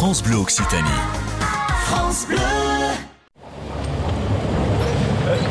France Bleu Occitanie. France Bleu.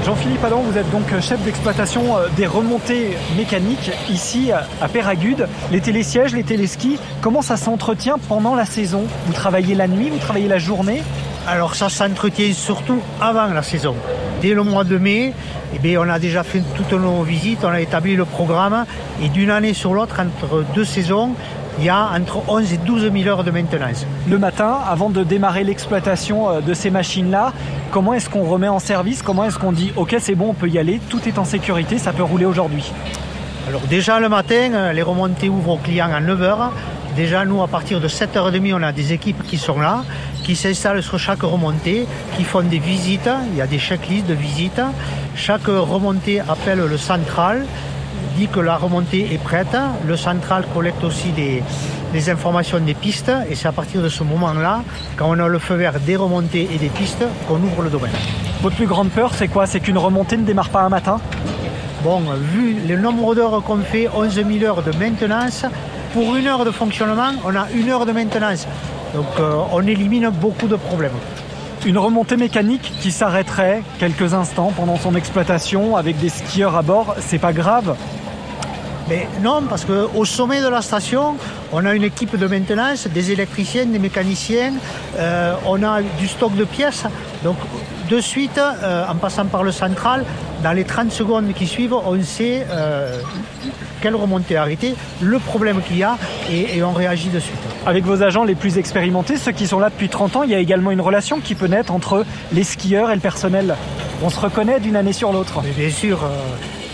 Jean-Philippe Adam, vous êtes donc chef d'exploitation euh, des remontées mécaniques ici à Péragude. Les télésièges, les téléskis, comment ça s'entretient pendant la saison? Vous travaillez la nuit, vous travaillez la journée? Alors ça s'entretient surtout avant la saison. Dès le mois de mai, eh bien, on a déjà fait toutes nos visites, on a établi le programme et d'une année sur l'autre, entre deux saisons, il y a entre 11 et 12 000 heures de maintenance. Le matin, avant de démarrer l'exploitation euh, de ces machines-là, comment est-ce qu'on remet en service? Comment est-ce qu'on dit ok c'est bon, on peut y aller, tout est en sécurité, ça peut rouler aujourd'hui? Alors déjà le matin, euh, les remontées ouvrent aux clients à 9h. Déjà nous à partir de 7h30 on a des équipes qui sont là, qui s'installent sur chaque remontée, qui font des visites, il y a des checklists de visites. Chaque remontée appelle le central, dit que la remontée est prête. Le central collecte aussi des, des informations des pistes et c'est à partir de ce moment-là, quand on a le feu vert des remontées et des pistes, qu'on ouvre le domaine. Votre plus grande peur, c'est quoi? C'est qu'une remontée ne démarre pas un matin? Bon, vu le nombre d'heures qu'on fait, 11 000 heures de maintenance, pour une heure de fonctionnement, on a une heure de maintenance. Donc euh, on élimine beaucoup de problèmes. Une remontée mécanique qui s'arrêterait quelques instants pendant son exploitation avec des skieurs à bord, c'est pas grave. Mais non, parce qu'au sommet de la station, on a une équipe de maintenance, des électriciens, des mécaniciens, euh, on a du stock de pièces. Donc de suite, euh, en passant par le central, dans les 30 secondes qui suivent, on sait euh, quelle remontée arrêter, le problème qu'il y a et, et on réagit de suite. Avec vos agents les plus expérimentés, ceux qui sont là depuis 30 ans, il y a également une relation qui peut naître entre les skieurs et le personnel. On se reconnaît d'une année sur l'autre. Bien sûr,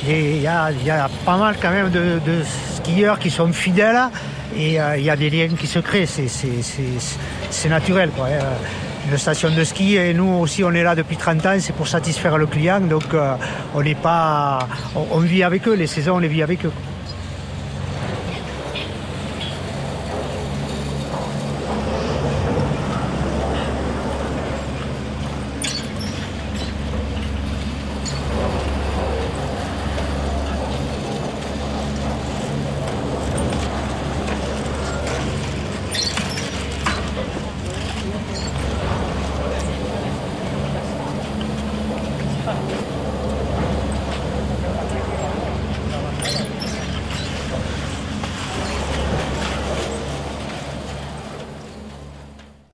il y, a, il y a pas mal quand même de, de skieurs qui sont fidèles et euh, il y a des liens qui se créent, c'est- naturel. Hein. Une station de ski et nous aussi on est là depuis 30 ans, c'est pour satisfaire le client, donc euh, on n'est pas, on vit avec eux, les saisons on les vit avec eux.